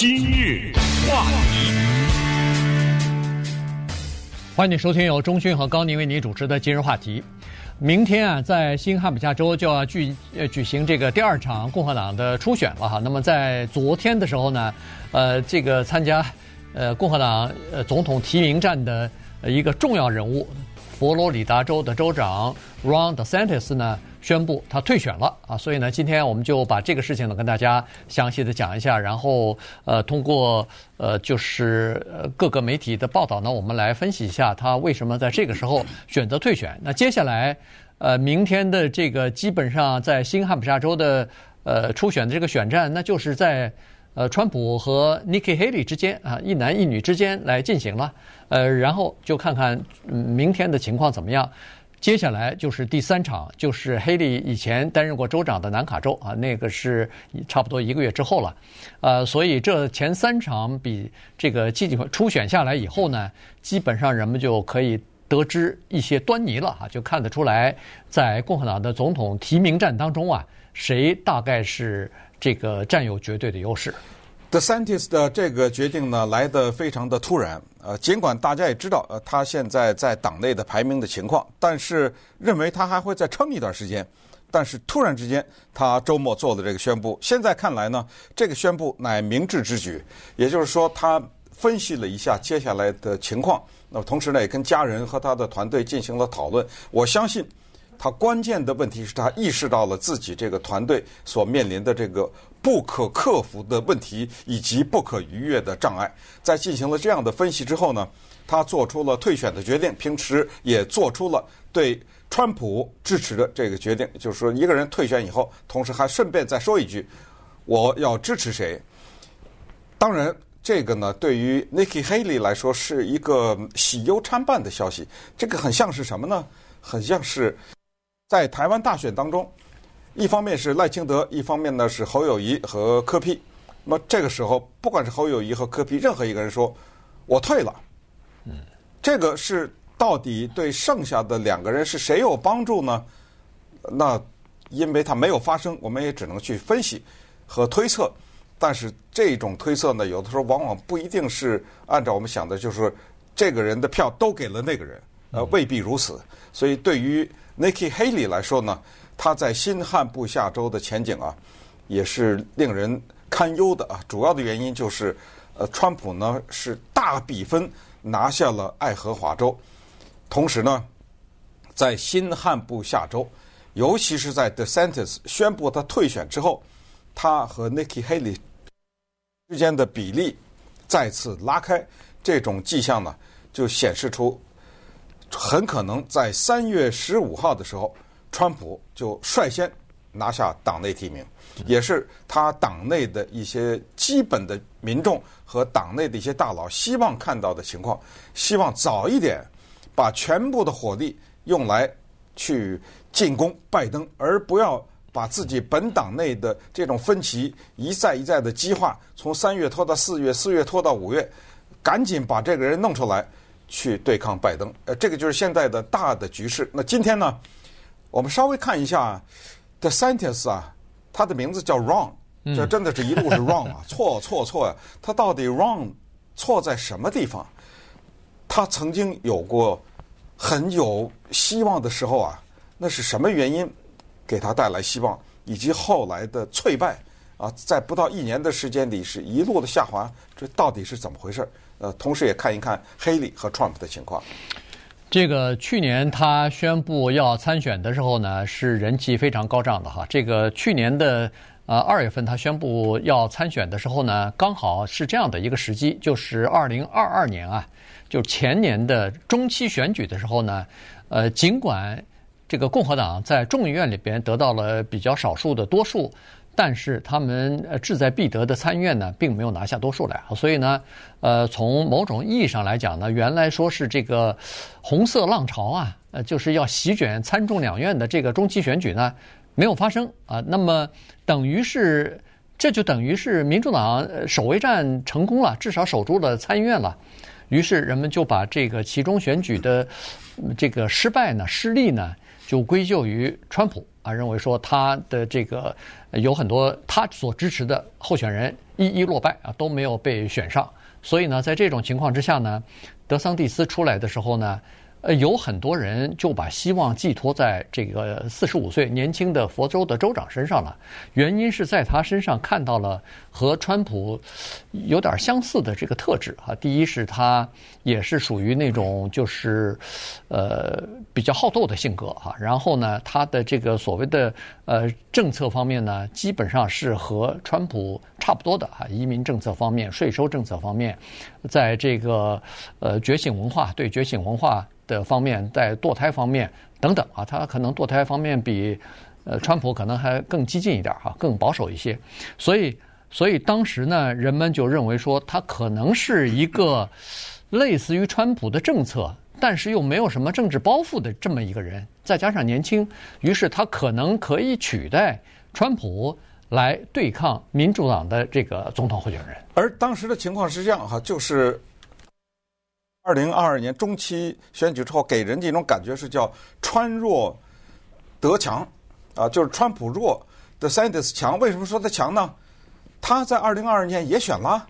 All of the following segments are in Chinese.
今日话题，欢迎收听由钟迅和高宁为你主持的今日话题。明天啊，在新罕布夏州就要举呃举行这个第二场共和党的初选了哈。那么在昨天的时候呢，呃，这个参加呃共和党呃总统提名战的一个重要人物，佛罗里达州的州长 Ron DeSantis 呢。宣布他退选了啊，所以呢，今天我们就把这个事情呢跟大家详细的讲一下，然后呃，通过呃就是各个媒体的报道呢，我们来分析一下他为什么在这个时候选择退选。那接下来呃，明天的这个基本上在新罕布夏州的呃初选的这个选战，那就是在呃川普和 Nikki Haley 之间啊，一男一女之间来进行了，呃，然后就看看明天的情况怎么样。接下来就是第三场，就是黑利以前担任过州长的南卡州啊，那个是差不多一个月之后了，呃，所以这前三场比这个季初选下来以后呢，基本上人们就可以得知一些端倪了啊，就看得出来，在共和党的总统提名战当中啊，谁大概是这个占有绝对的优势。The scientist 的这个决定呢，来得非常的突然。呃，尽管大家也知道，呃，他现在在党内的排名的情况，但是认为他还会再撑一段时间。但是突然之间，他周末做了这个宣布。现在看来呢，这个宣布乃明智之举。也就是说，他分析了一下接下来的情况，那么同时呢，也跟家人和他的团队进行了讨论。我相信。他关键的问题是他意识到了自己这个团队所面临的这个不可克服的问题以及不可逾越的障碍。在进行了这样的分析之后呢，他做出了退选的决定，平时也做出了对川普支持的这个决定，就是说一个人退选以后，同时还顺便再说一句，我要支持谁。当然，这个呢，对于 Nikki Haley 来说是一个喜忧参半的消息。这个很像是什么呢？很像是。在台湾大选当中，一方面是赖清德，一方面呢是侯友谊和柯 P。那么这个时候，不管是侯友谊和柯 P，任何一个人说“我退了”，嗯，这个是到底对剩下的两个人是谁有帮助呢？那因为它没有发生，我们也只能去分析和推测。但是这种推测呢，有的时候往往不一定是按照我们想的，就是这个人的票都给了那个人，呃，未必如此。所以对于 Nikki Haley 来说呢，他在新罕布夏州的前景啊，也是令人堪忧的啊。主要的原因就是，呃，川普呢是大比分拿下了爱荷华州，同时呢，在新罕布夏州，尤其是在 DeSantis 宣布他退选之后，他和 Nikki Haley 之间的比例再次拉开，这种迹象呢，就显示出。很可能在三月十五号的时候，川普就率先拿下党内提名，也是他党内的一些基本的民众和党内的一些大佬希望看到的情况，希望早一点把全部的火力用来去进攻拜登，而不要把自己本党内的这种分歧一再一再的激化，从三月拖到四月，四月拖到五月，赶紧把这个人弄出来。去对抗拜登，呃，这个就是现在的大的局势。那今天呢，我们稍微看一下 The Scientist 啊，他的名字叫 Wrong，这真的是一路是 Wrong 啊，错错错呀！他到底 Wrong 错在什么地方？他曾经有过很有希望的时候啊，那是什么原因给他带来希望？以及后来的挫败啊，在不到一年的时间里是一路的下滑，这到底是怎么回事？呃，同时也看一看黑利和 Trump 的情况。这个去年他宣布要参选的时候呢，是人气非常高涨的哈。这个去年的呃二月份他宣布要参选的时候呢，刚好是这样的一个时机，就是二零二二年啊，就前年的中期选举的时候呢，呃，尽管这个共和党在众议院里边得到了比较少数的多数。但是他们呃志在必得的参议院呢，并没有拿下多数来，所以呢，呃，从某种意义上来讲呢，原来说是这个红色浪潮啊，呃，就是要席卷参众两院的这个中期选举呢，没有发生啊。那么等于是这就等于是民主党守卫战成功了，至少守住了参议院了。于是人们就把这个其中选举的这个失败呢、失利呢，就归咎于川普啊，认为说他的这个有很多他所支持的候选人一一落败啊，都没有被选上。所以呢，在这种情况之下呢，德桑蒂斯出来的时候呢。呃，有很多人就把希望寄托在这个四十五岁年轻的佛州的州长身上了。原因是在他身上看到了和川普有点相似的这个特质啊。第一是他也是属于那种就是呃比较好斗的性格哈。然后呢，他的这个所谓的呃政策方面呢，基本上是和川普差不多的哈。移民政策方面、税收政策方面，在这个呃觉醒文化对觉醒文化。的方面，在堕胎方面等等啊，他可能堕胎方面比呃川普可能还更激进一点哈，更保守一些。所以，所以当时呢，人们就认为说他可能是一个类似于川普的政策，但是又没有什么政治包袱的这么一个人，再加上年轻，于是他可能可以取代川普来对抗民主党的这个总统候选人。而当时的情况是这样哈，就是。二零二二年中期选举之后，给人的一种感觉是叫川弱德强，啊，就是川普弱斯强。为什么说他强呢？他在二零二二年也选了，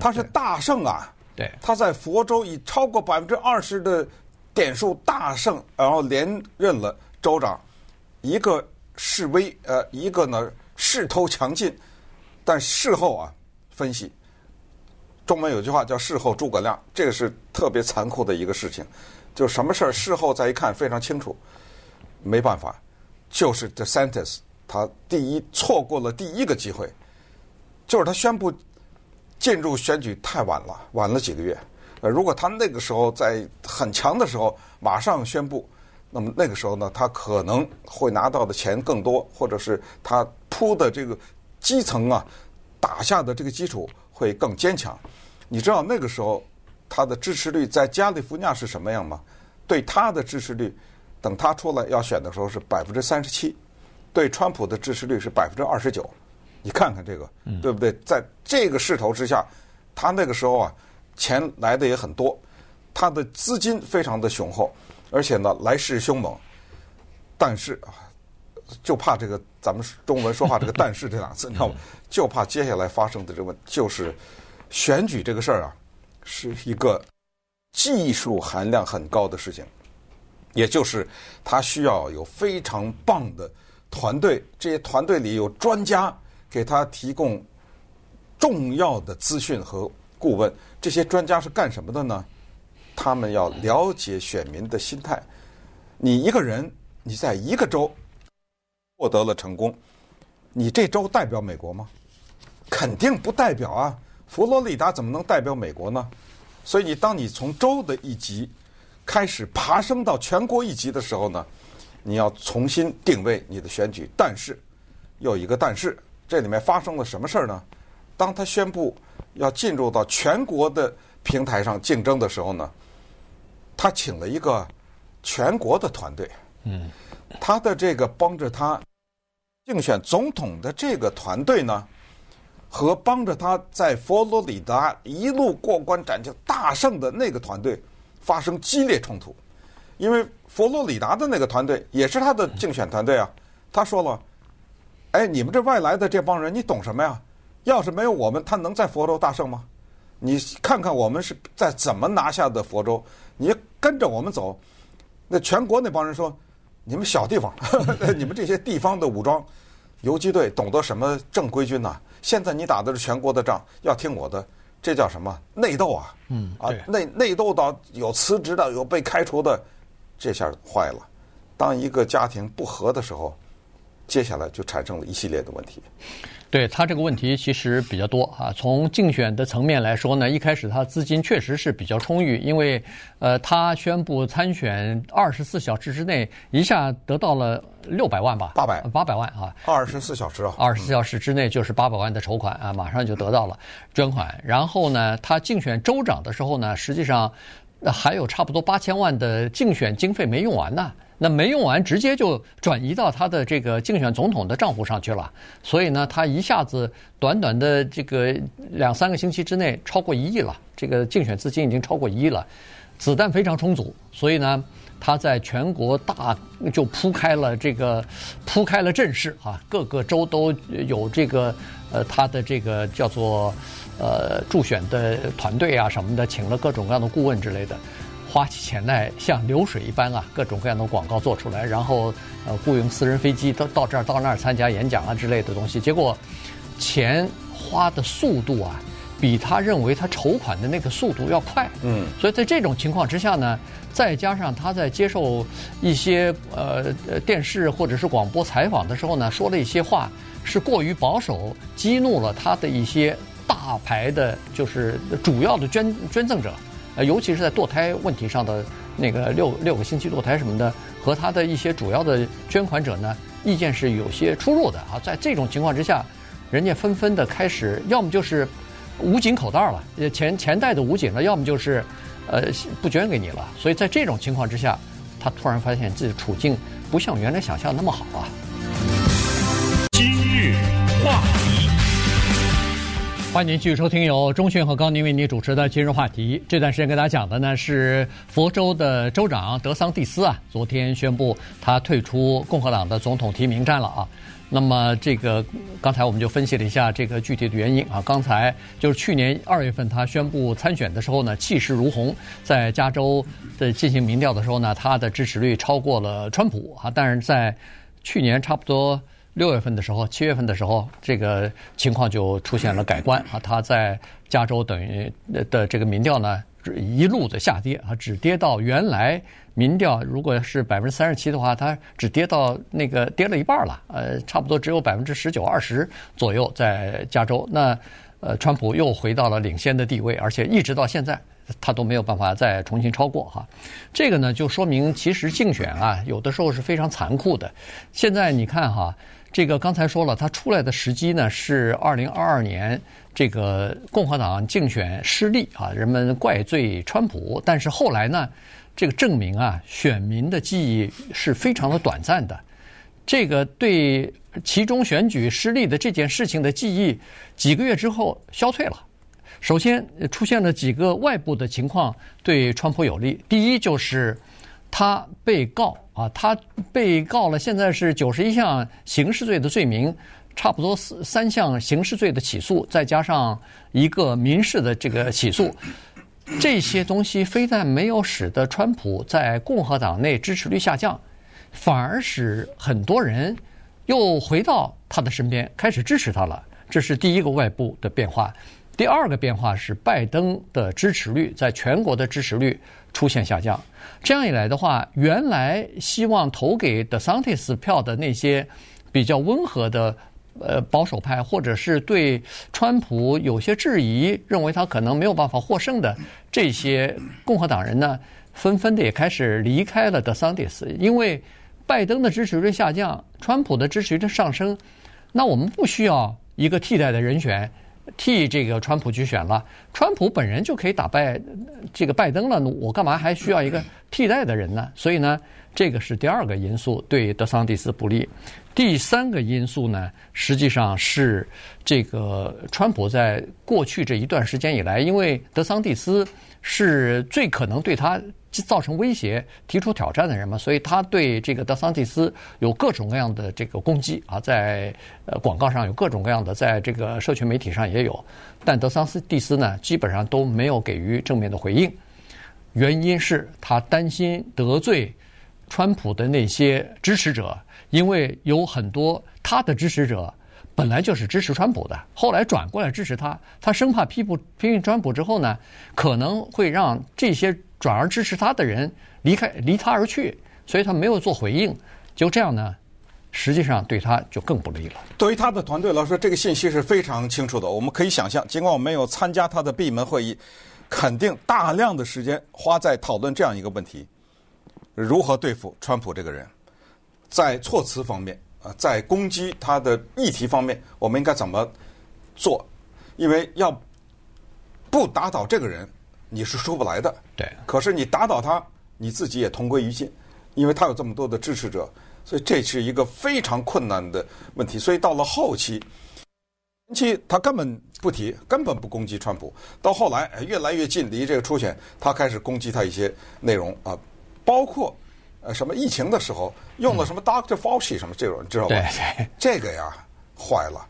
他是大胜啊。对，他在佛州以超过百分之二十的点数大胜，然后连任了州长。一个示威，呃，一个呢势头强劲，但事后啊分析。中文有句话叫“事后诸葛亮”，这个是特别残酷的一个事情。就什么事儿事后再一看非常清楚，没办法，就是 DeSantis 他第一错过了第一个机会，就是他宣布进入选举太晚了，晚了几个月。呃，如果他那个时候在很强的时候马上宣布，那么那个时候呢，他可能会拿到的钱更多，或者是他铺的这个基层啊打下的这个基础会更坚强。你知道那个时候他的支持率在加利福尼亚是什么样吗？对他的支持率，等他出来要选的时候是百分之三十七，对川普的支持率是百分之二十九。你看看这个，对不对？在这个势头之下，他那个时候啊，钱来的也很多，他的资金非常的雄厚，而且呢来势凶猛。但是啊，就怕这个咱们中文说话这个“但是”这两个字，你知道吗？就怕接下来发生的这个问就是。选举这个事儿啊，是一个技术含量很高的事情，也就是他需要有非常棒的团队，这些团队里有专家给他提供重要的资讯和顾问。这些专家是干什么的呢？他们要了解选民的心态。你一个人，你在一个州获得了成功，你这州代表美国吗？肯定不代表啊。佛罗里达怎么能代表美国呢？所以你当你从州的一级开始爬升到全国一级的时候呢，你要重新定位你的选举。但是，有一个但是，这里面发生了什么事儿呢？当他宣布要进入到全国的平台上竞争的时候呢，他请了一个全国的团队。嗯，他的这个帮着他竞选总统的这个团队呢，和帮着他在佛罗里达一路过关斩将大胜的那个团队发生激烈冲突，因为佛罗里达的那个团队也是他的竞选团队啊。他说了：“哎，你们这外来的这帮人，你懂什么呀？要是没有我们，他能在佛州大胜吗？你看看我们是在怎么拿下的佛州，你跟着我们走。”那全国那帮人说：“你们小地方，你们这些地方的武装游击队，懂得什么正规军呐？”现在你打的是全国的仗，要听我的，这叫什么内斗啊？嗯，啊，内内斗到有辞职的，有被开除的，这下坏了。当一个家庭不和的时候，接下来就产生了一系列的问题。对他这个问题其实比较多啊。从竞选的层面来说呢，一开始他资金确实是比较充裕，因为呃，他宣布参选二十四小时之内一下得到了六百万吧，八百八百万啊，二十四小时啊，二十四小时之内就是八百万的筹款啊，马上就得到了捐款。然后呢，他竞选州长的时候呢，实际上还有差不多八千万的竞选经费没用完呢。那没用完，直接就转移到他的这个竞选总统的账户上去了。所以呢，他一下子短短的这个两三个星期之内超过一亿了，这个竞选资金已经超过一亿了。子弹非常充足，所以呢，他在全国大就铺开了这个铺开了阵势啊，各个州都有这个呃他的这个叫做呃助选的团队啊什么的，请了各种各样的顾问之类的，花起钱来像流水一般啊，各种各样的广告做出来，然后呃雇佣私人飞机到到这儿到那儿参加演讲啊之类的东西，结果钱花的速度啊。比他认为他筹款的那个速度要快，嗯，所以在这种情况之下呢，再加上他在接受一些呃电视或者是广播采访的时候呢，说了一些话是过于保守，激怒了他的一些大牌的，就是主要的捐捐赠者，尤其是在堕胎问题上的那个六六个星期堕胎什么的，和他的一些主要的捐款者呢，意见是有些出入的啊。在这种情况之下，人家纷纷的开始，要么就是。捂紧口袋了，钱钱袋子捂紧了，要么就是，呃，不捐给你了。所以在这种情况之下，他突然发现自己处境不像原来想象那么好啊。欢迎您继续收听由钟迅和高宁为您主持的今日话题。这段时间跟大家讲的呢是佛州的州长德桑蒂斯啊，昨天宣布他退出共和党的总统提名战了啊。那么这个刚才我们就分析了一下这个具体的原因啊。刚才就是去年二月份他宣布参选的时候呢，气势如虹，在加州的进行民调的时候呢，他的支持率超过了川普啊。但是在去年差不多六月份的时候，七月份的时候，这个情况就出现了改观啊。他在加州等于的这个民调呢，一路的下跌啊，只跌到原来。民调如果是百分之三十七的话，它只跌到那个跌了一半了，呃，差不多只有百分之十九二十左右在加州。那呃，川普又回到了领先的地位，而且一直到现在他都没有办法再重新超过哈。这个呢，就说明其实竞选啊，有的时候是非常残酷的。现在你看哈，这个刚才说了，他出来的时机呢是二零二二年这个共和党竞选失利啊，人们怪罪川普，但是后来呢？这个证明啊，选民的记忆是非常的短暂的。这个对其中选举失利的这件事情的记忆，几个月之后消退了。首先出现了几个外部的情况对川普有利。第一就是他被告啊，他被告了，现在是九十一项刑事罪的罪名，差不多三项刑事罪的起诉，再加上一个民事的这个起诉。这些东西非但没有使得川普在共和党内支持率下降，反而使很多人又回到他的身边，开始支持他了。这是第一个外部的变化。第二个变化是拜登的支持率在全国的支持率出现下降。这样一来的话，原来希望投给德桑蒂斯票的那些比较温和的。呃，保守派或者是对川普有些质疑，认为他可能没有办法获胜的这些共和党人呢，纷纷的也开始离开了德桑蒂斯，因为拜登的支持率下降，川普的支持率上升，那我们不需要一个替代的人选替这个川普去选了，川普本人就可以打败这个拜登了，我干嘛还需要一个 替代的人呢？所以呢，这个是第二个因素对德桑蒂斯不利。第三个因素呢，实际上是这个川普在过去这一段时间以来，因为德桑蒂斯是最可能对他造成威胁、提出挑战的人嘛，所以他对这个德桑蒂斯有各种各样的这个攻击啊，在呃广告上有各种各样的，在这个社群媒体上也有，但德桑斯蒂斯呢，基本上都没有给予正面的回应，原因是他担心得罪川普的那些支持者。因为有很多他的支持者本来就是支持川普的，后来转过来支持他，他生怕批不批评川普之后呢，可能会让这些转而支持他的人离开离他而去，所以他没有做回应。就这样呢，实际上对他就更不利了。对于他的团队来说，这个信息是非常清楚的。我们可以想象，尽管我没有参加他的闭门会议，肯定大量的时间花在讨论这样一个问题：如何对付川普这个人。在措辞方面啊，在攻击他的议题方面，我们应该怎么做？因为要不打倒这个人，你是出不来的。对。可是你打倒他，你自己也同归于尽，因为他有这么多的支持者，所以这是一个非常困难的问题。所以到了后期，前期他根本不提，根本不攻击川普。到后来越来越近离这个初选，他开始攻击他一些内容啊，包括呃什么疫情的时候用的什么 Doctor Fauci 什么这种，你知道吧？对对，这个呀坏了，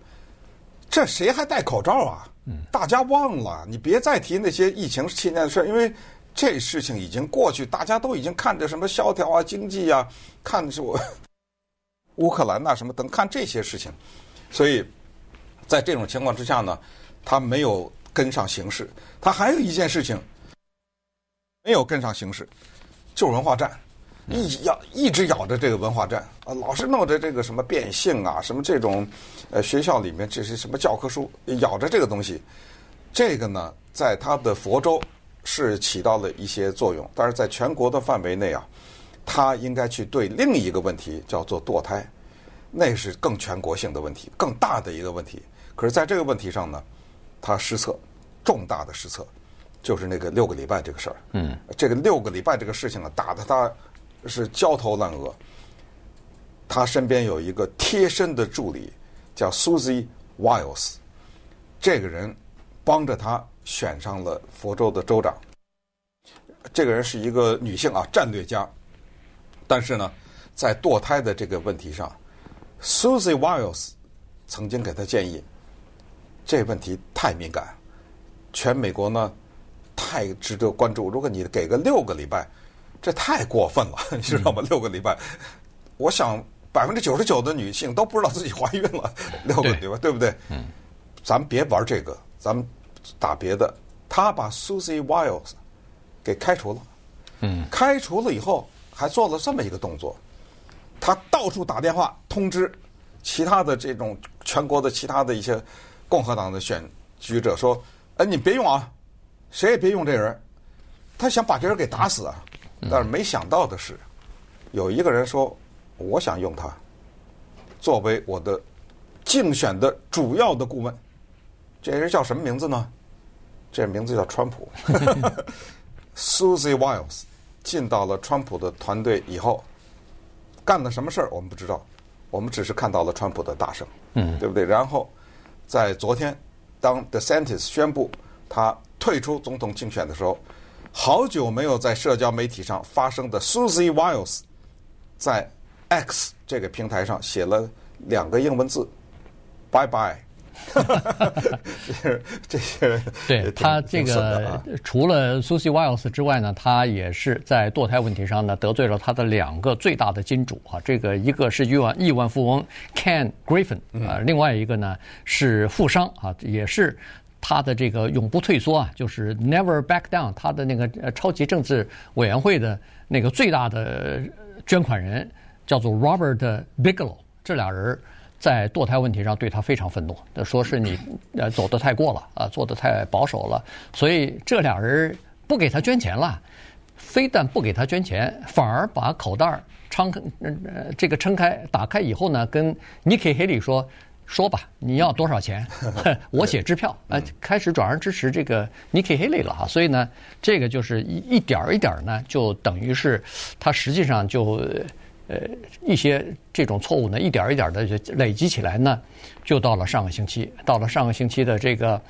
这谁还戴口罩啊？大家忘了，你别再提那些疫情期间的事，因为这事情已经过去，大家都已经看着什么萧条啊、经济啊，看的是我乌克兰呐什么等，看这些事情，所以。在这种情况之下呢，他没有跟上形势。他还有一件事情没有跟上形势，就是文化战，一咬一直咬着这个文化战啊，老是弄着这个什么变性啊，什么这种呃学校里面这些什么教科书，咬着这个东西。这个呢，在他的佛州是起到了一些作用，但是在全国的范围内啊，他应该去对另一个问题叫做堕胎，那是更全国性的问题，更大的一个问题。可是，在这个问题上呢，他失策，重大的失策，就是那个六个礼拜这个事儿。嗯，这个六个礼拜这个事情啊，打得他是焦头烂额。他身边有一个贴身的助理，叫 Susie Wiles，这个人帮着他选上了佛州的州长。这个人是一个女性啊，战略家。但是呢，在堕胎的这个问题上，Susie Wiles 曾经给他建议。这问题太敏感，全美国呢太值得关注。如果你给个六个礼拜，这太过分了，你知道吗？六个礼拜，我想百分之九十九的女性都不知道自己怀孕了。六个礼拜，对不对？嗯，咱们别玩这个，咱们打别的。他把 Susie Wiles 给开除了。嗯，开除了以后，还做了这么一个动作，他到处打电话通知其他的这种全国的其他的一些。共和党的选举者说：“哎，你别用啊，谁也别用这人。”他想把这人给打死啊！但是没想到的是，有一个人说：“我想用他作为我的竞选的主要的顾问。”这人叫什么名字呢？这名字叫川普。Susie Wiles 进到了川普的团队以后，干了什么事儿我们不知道，我们只是看到了川普的大胜，嗯，对不对？然后。在昨天，当 DeSantis 宣布他退出总统竞选的时候，好久没有在社交媒体上发声的 Susie Wiles，在 X 这个平台上写了两个英文字：Bye bye。这些对他这个除了 Susie Wiles 之外呢，他也是在堕胎问题上呢得罪了他的两个最大的金主啊。这个一个是亿万亿万富翁 Ken Griffin 啊，另外一个呢是富商啊，也是他的这个永不退缩啊，就是 Never Back Down，他的那个超级政治委员会的那个最大的捐款人叫做 Robert Bigelow，这俩人。在堕胎问题上对他非常愤怒，说是你呃走得太过了啊，做得太保守了，所以这俩人不给他捐钱了，非但不给他捐钱，反而把口袋敞开，呃这个撑开打开以后呢，跟 Nikki Haley 说说吧，你要多少钱，我写支票，呃开始转而支持这个 Nikki Haley 了哈，所以呢，这个就是一一点儿一点儿呢，就等于是他实际上就。呃，一些这种错误呢，一点儿一点儿的就累积起来呢，就到了上个星期，到了上个星期的这个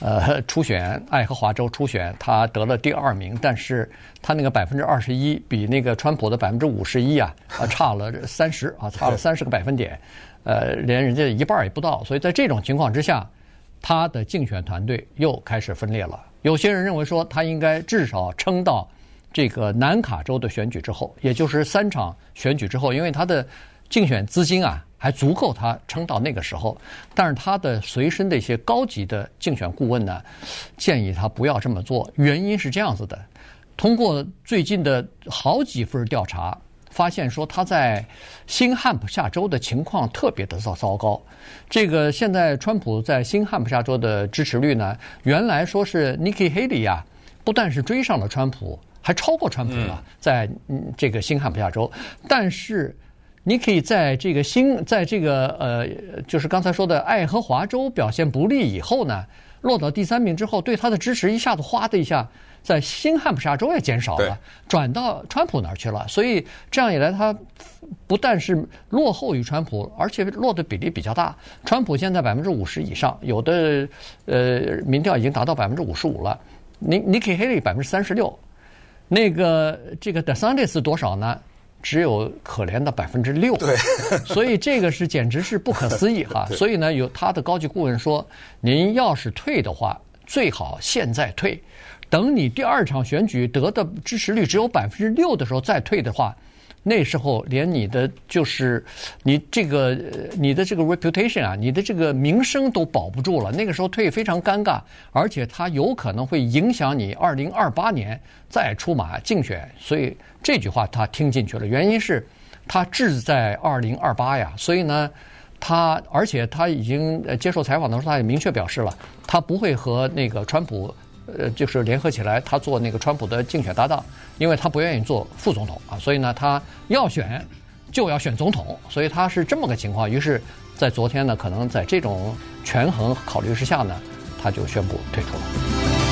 呃初选，爱荷华州初选，他得了第二名，但是他那个百分之二十一比那个川普的百分之五十一啊，啊差了三十啊，差了三十个百分点，呃，连人家一半也不到，所以在这种情况之下，他的竞选团队又开始分裂了。有些人认为说，他应该至少撑到。这个南卡州的选举之后，也就是三场选举之后，因为他的竞选资金啊还足够他撑到那个时候，但是他的随身的一些高级的竞选顾问呢，建议他不要这么做。原因是这样子的：通过最近的好几份调查，发现说他在新罕布夏州的情况特别的糟糟糕。这个现在川普在新罕布夏州的支持率呢，原来说是 Nikki Haley 呀，不但是追上了川普。还超过川普了，在嗯这个新罕布夏州，但是你可以在这个新，在这个呃，就是刚才说的爱荷华州表现不利以后呢，落到第三名之后，对他的支持一下子哗的一下，在新罕布什州也减少了，转到川普那儿去了。所以这样一来，他不但是落后于川普，而且落的比例比较大。川普现在百分之五十以上，有的呃民调已经达到百分之五十五了。尼尼基·黑利百分之三十六，那个这个德桑蒂斯多少呢？只有可怜的百分之六，对，所以这个是简直是不可思议哈。所以呢，有他的高级顾问说，您要是退的话，最好现在退，等你第二场选举得的支持率只有百分之六的时候再退的话。那时候连你的就是你这个你的这个 reputation 啊，你的这个名声都保不住了。那个时候退非常尴尬，而且它有可能会影响你二零二八年再出马竞选。所以这句话他听进去了，原因是他志在二零二八呀。所以呢，他而且他已经接受采访的时候，他也明确表示了，他不会和那个川普。呃，就是联合起来，他做那个川普的竞选搭档，因为他不愿意做副总统啊，所以呢，他要选就要选总统，所以他是这么个情况。于是，在昨天呢，可能在这种权衡考虑之下呢，他就宣布退出了。